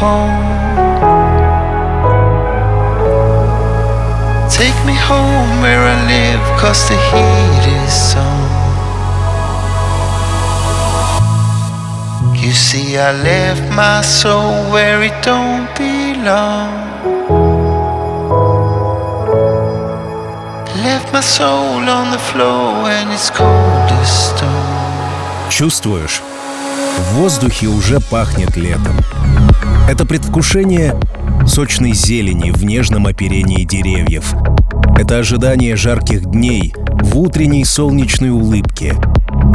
home. Take me home where I live, cause the heat is on. You see, I left my soul where it don't belong. Left my soul on the floor and it's cold as stone. Чувствуешь? В воздухе уже пахнет летом. Это предвкушение сочной зелени в нежном оперении деревьев. Это ожидание жарких дней в утренней солнечной улыбке.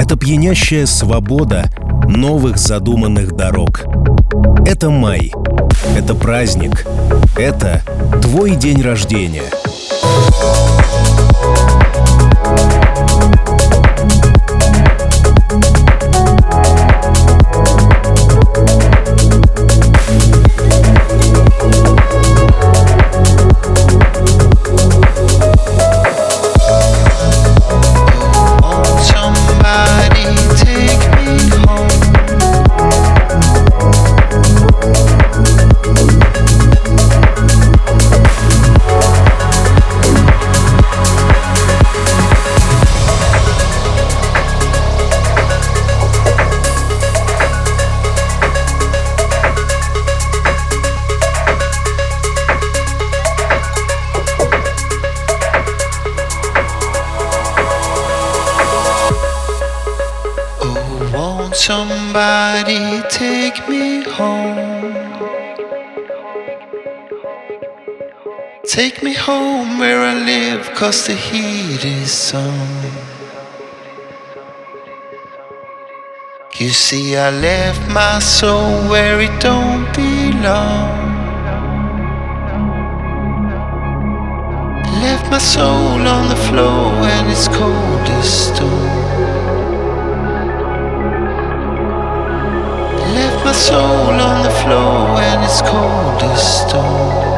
Это пьянящая свобода новых задуманных дорог. Это май. Это праздник. Это твой день рождения. Somebody take me home. Take me home where I live, cause the heat is on. You see, I left my soul where it don't belong. Left my soul on the floor and it's cold as stone. Soul on the floor and it's cold as stone.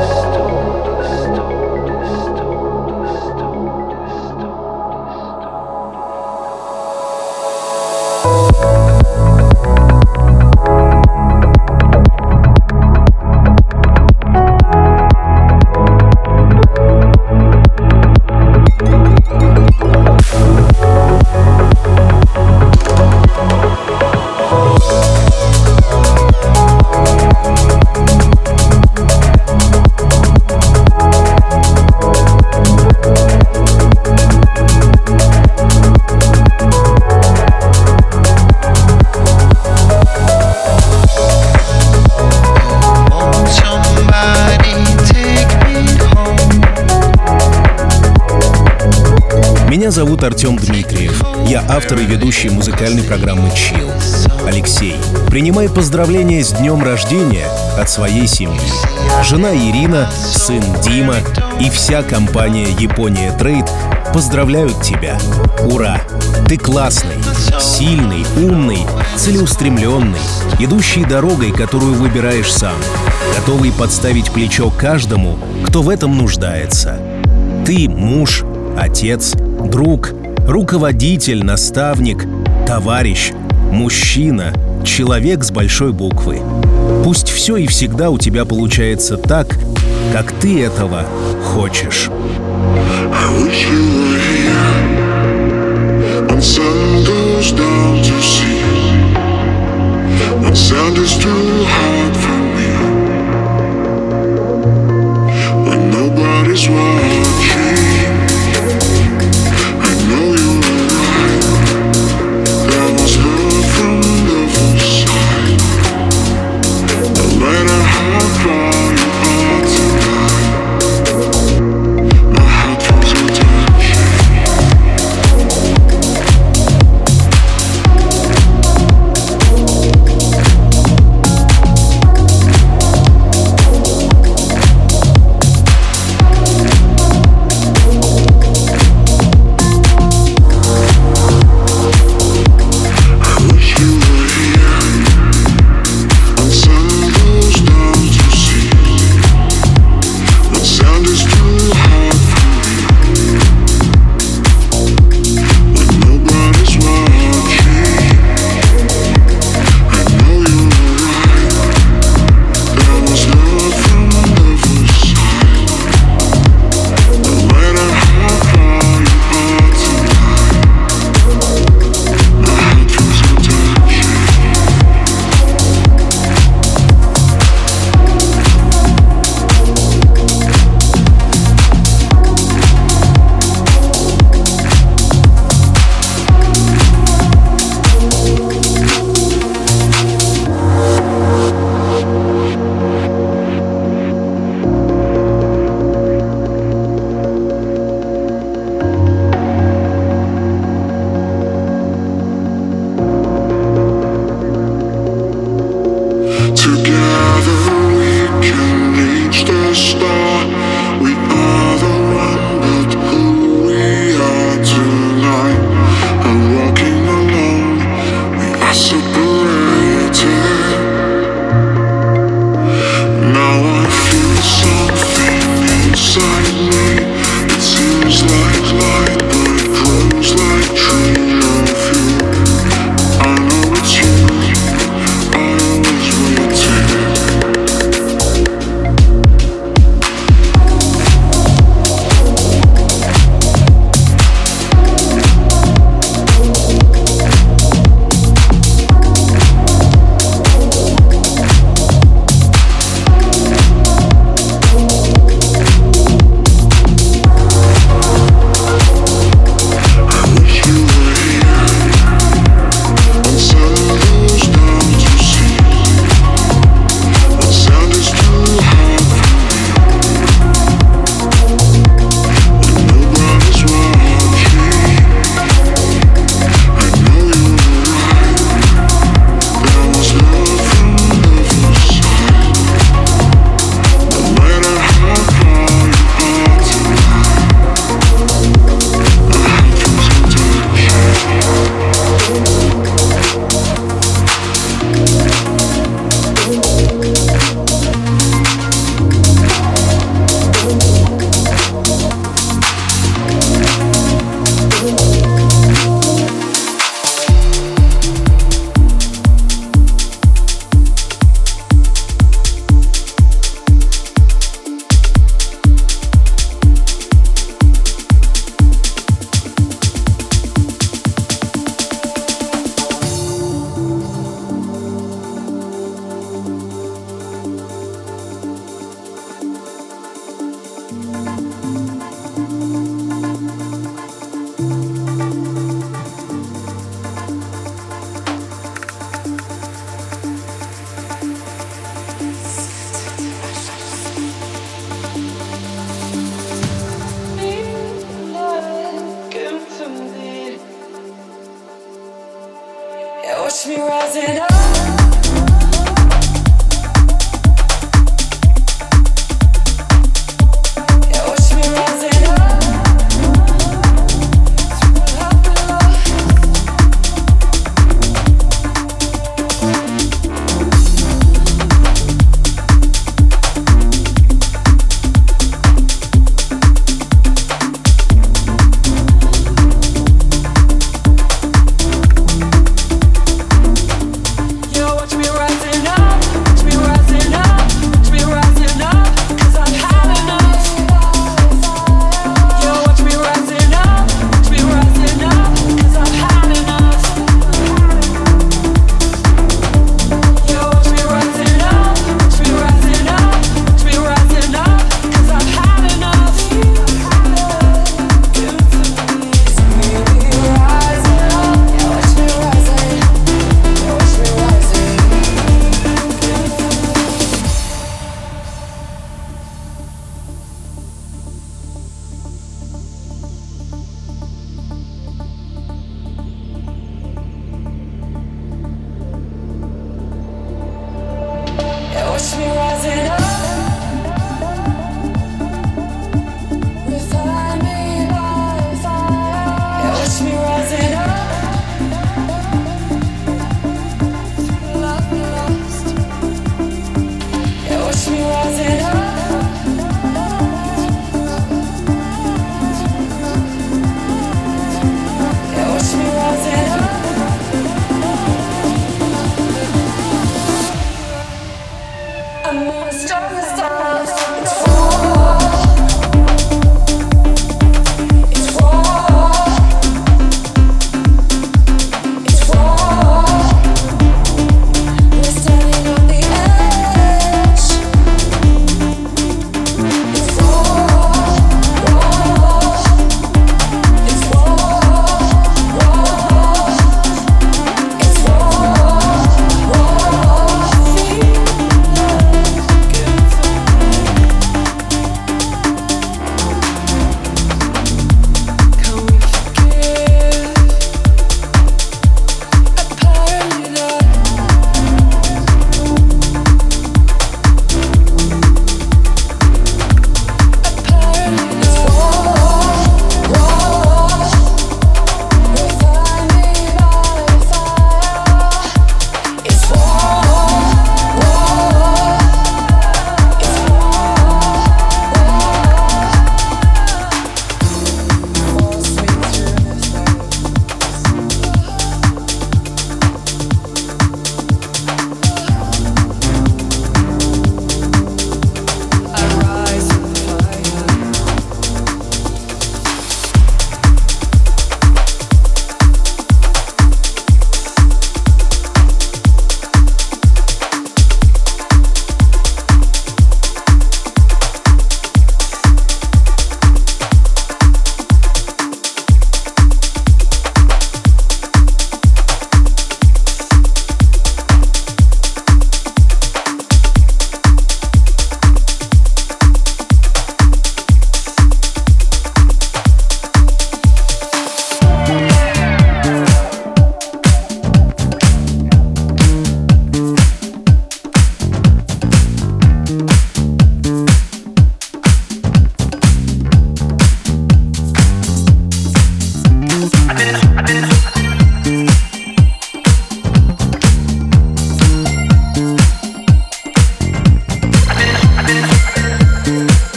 Артем Дмитриев. Я автор и ведущий музыкальной программы «Чил». Алексей, принимай поздравления с днем рождения от своей семьи. Жена Ирина, сын Дима и вся компания «Япония Трейд» поздравляют тебя. Ура! Ты классный, сильный, умный, целеустремленный, идущий дорогой, которую выбираешь сам, готовый подставить плечо каждому, кто в этом нуждается. Ты муж, отец, друг, руководитель, наставник, товарищ, мужчина, человек с большой буквы. Пусть все и всегда у тебя получается так, как ты этого хочешь.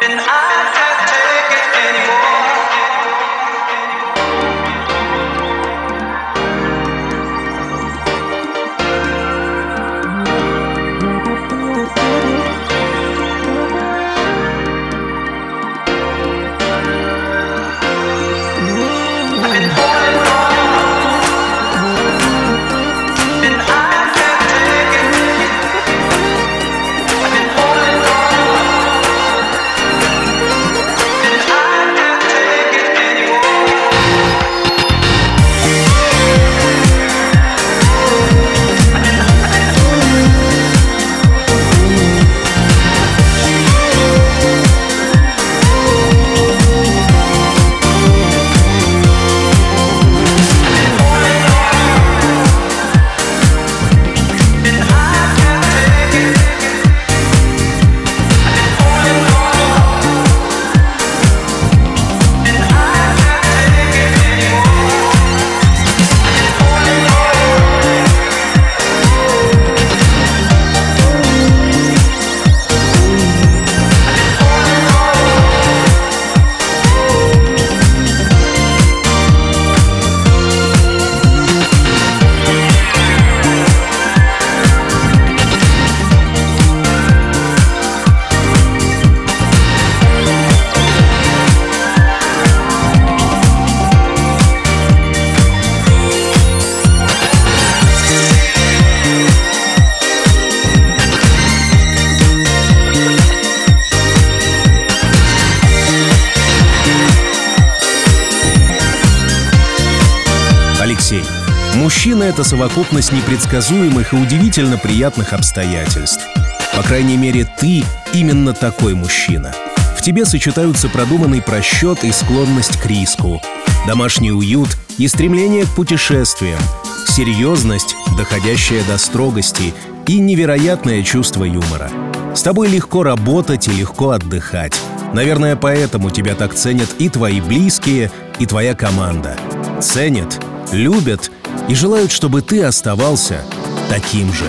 And I Мужчина — это совокупность непредсказуемых и удивительно приятных обстоятельств. По крайней мере, ты именно такой мужчина. В тебе сочетаются продуманный просчет и склонность к риску, домашний уют и стремление к путешествиям, серьезность, доходящая до строгости, и невероятное чувство юмора. С тобой легко работать и легко отдыхать. Наверное, поэтому тебя так ценят и твои близкие, и твоя команда. Ценят, любят и желают, чтобы ты оставался таким же.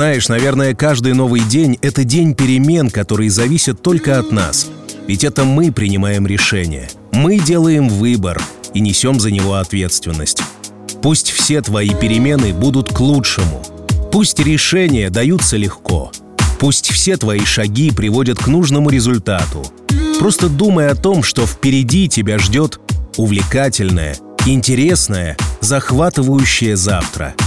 Знаешь, наверное, каждый новый день — это день перемен, которые зависят только от нас. Ведь это мы принимаем решение. Мы делаем выбор и несем за него ответственность. Пусть все твои перемены будут к лучшему. Пусть решения даются легко. Пусть все твои шаги приводят к нужному результату. Просто думай о том, что впереди тебя ждет увлекательное, интересное, захватывающее завтра —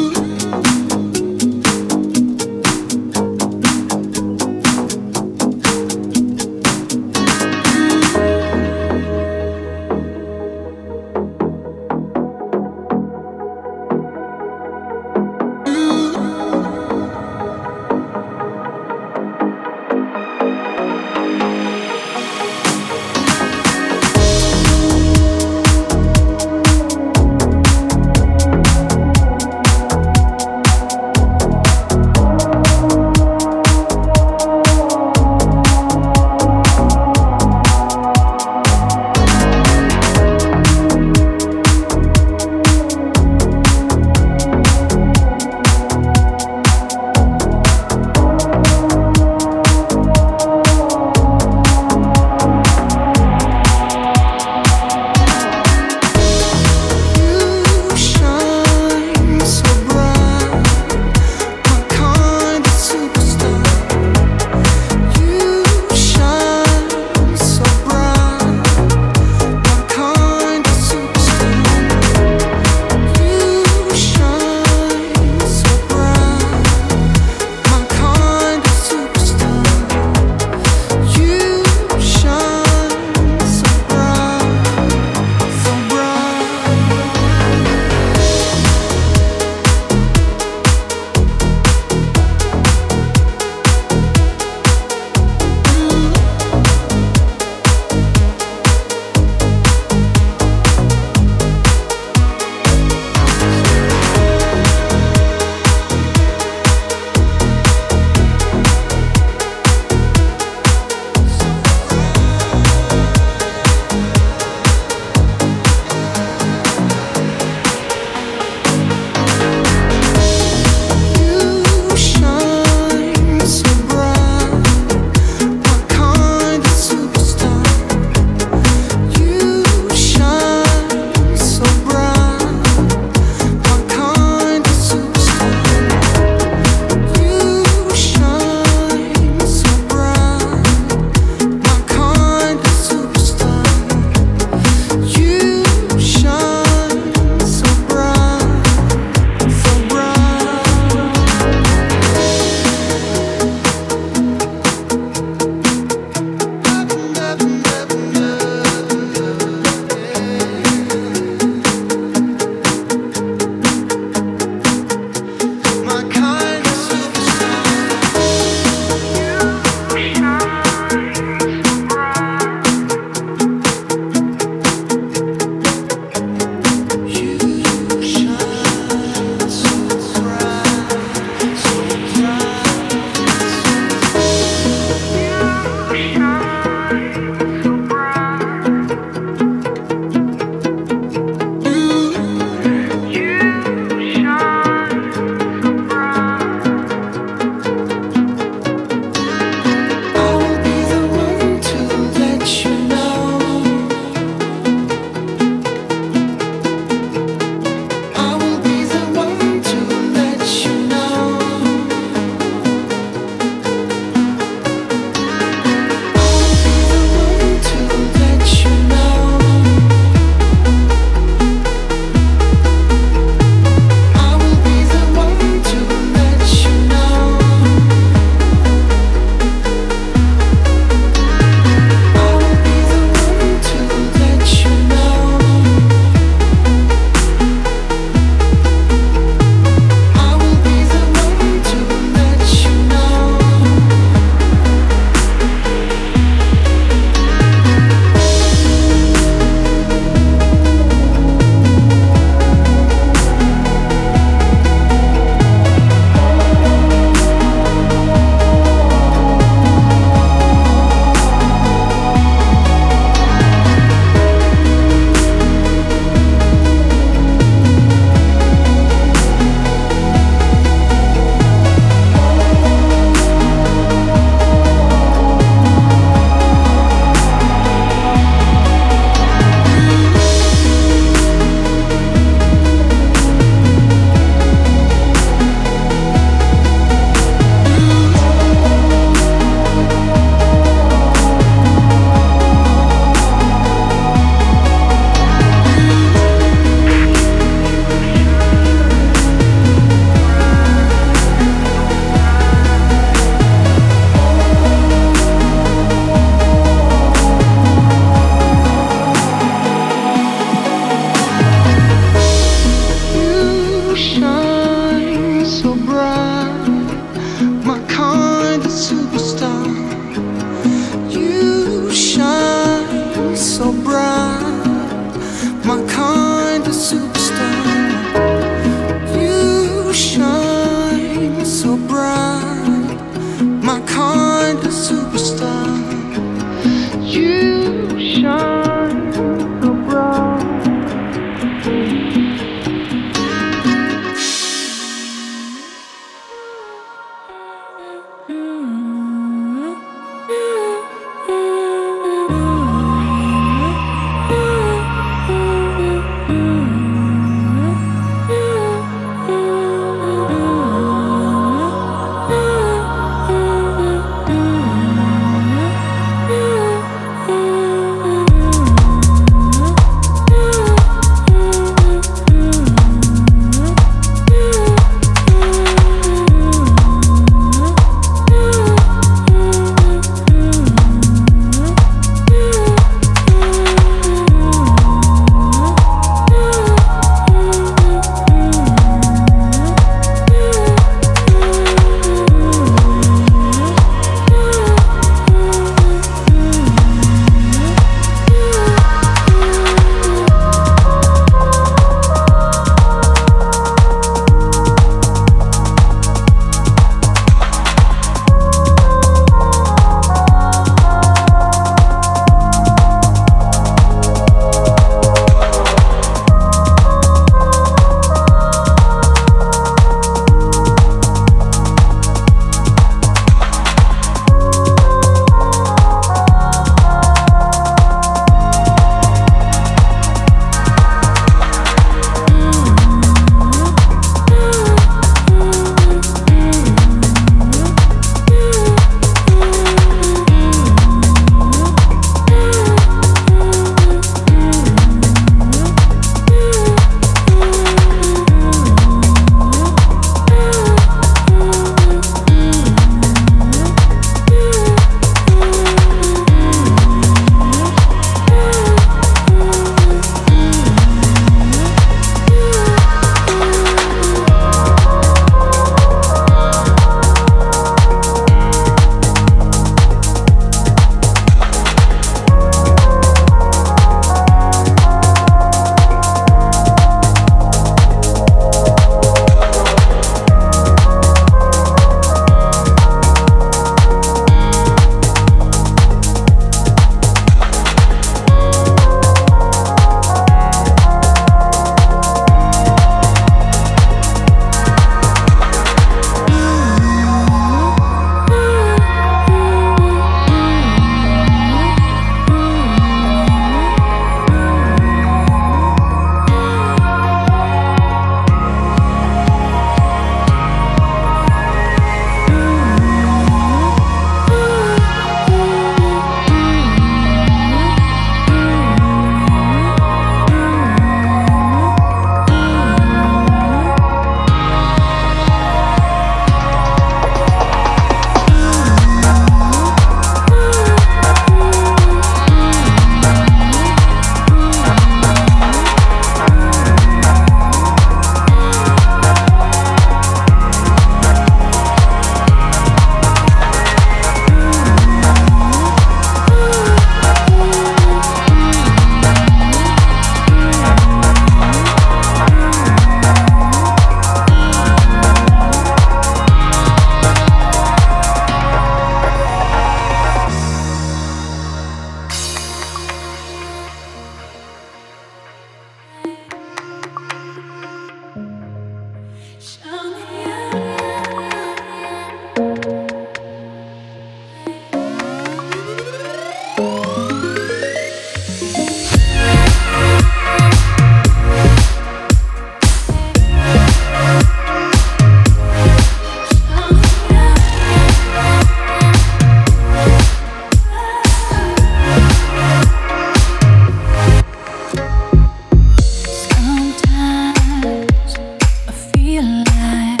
like,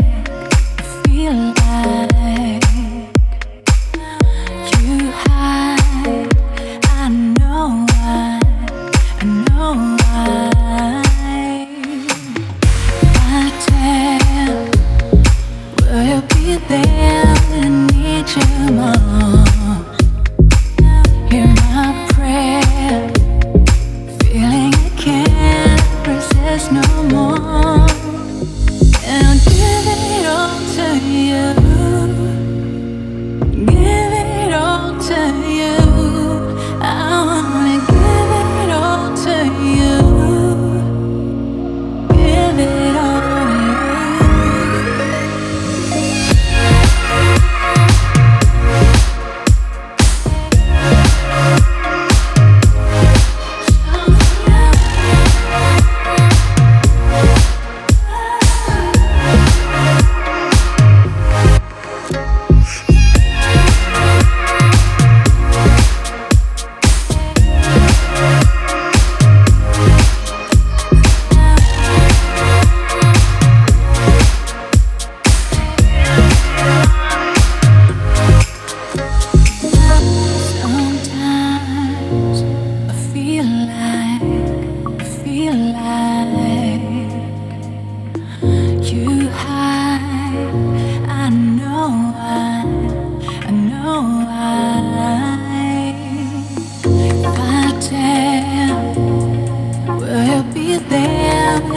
feel like.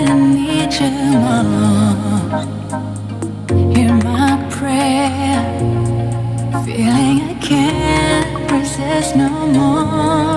I need you more. Hear my prayer, feeling I can't process no more.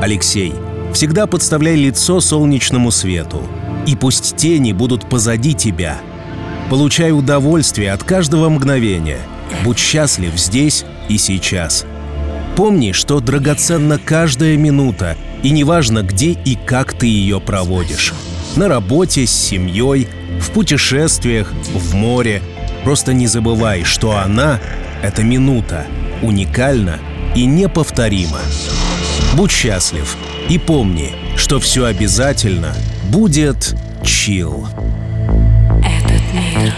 Алексей, всегда подставляй лицо солнечному свету. И пусть тени будут позади тебя. Получай удовольствие от каждого мгновения. Будь счастлив здесь и сейчас. Помни, что драгоценна каждая минута, и неважно, где и как ты ее проводишь. На работе, с семьей, в путешествиях, в море. Просто не забывай, что она — это минута, уникальна и неповторима. Будь счастлив и помни, что все обязательно будет чил. Этот мир,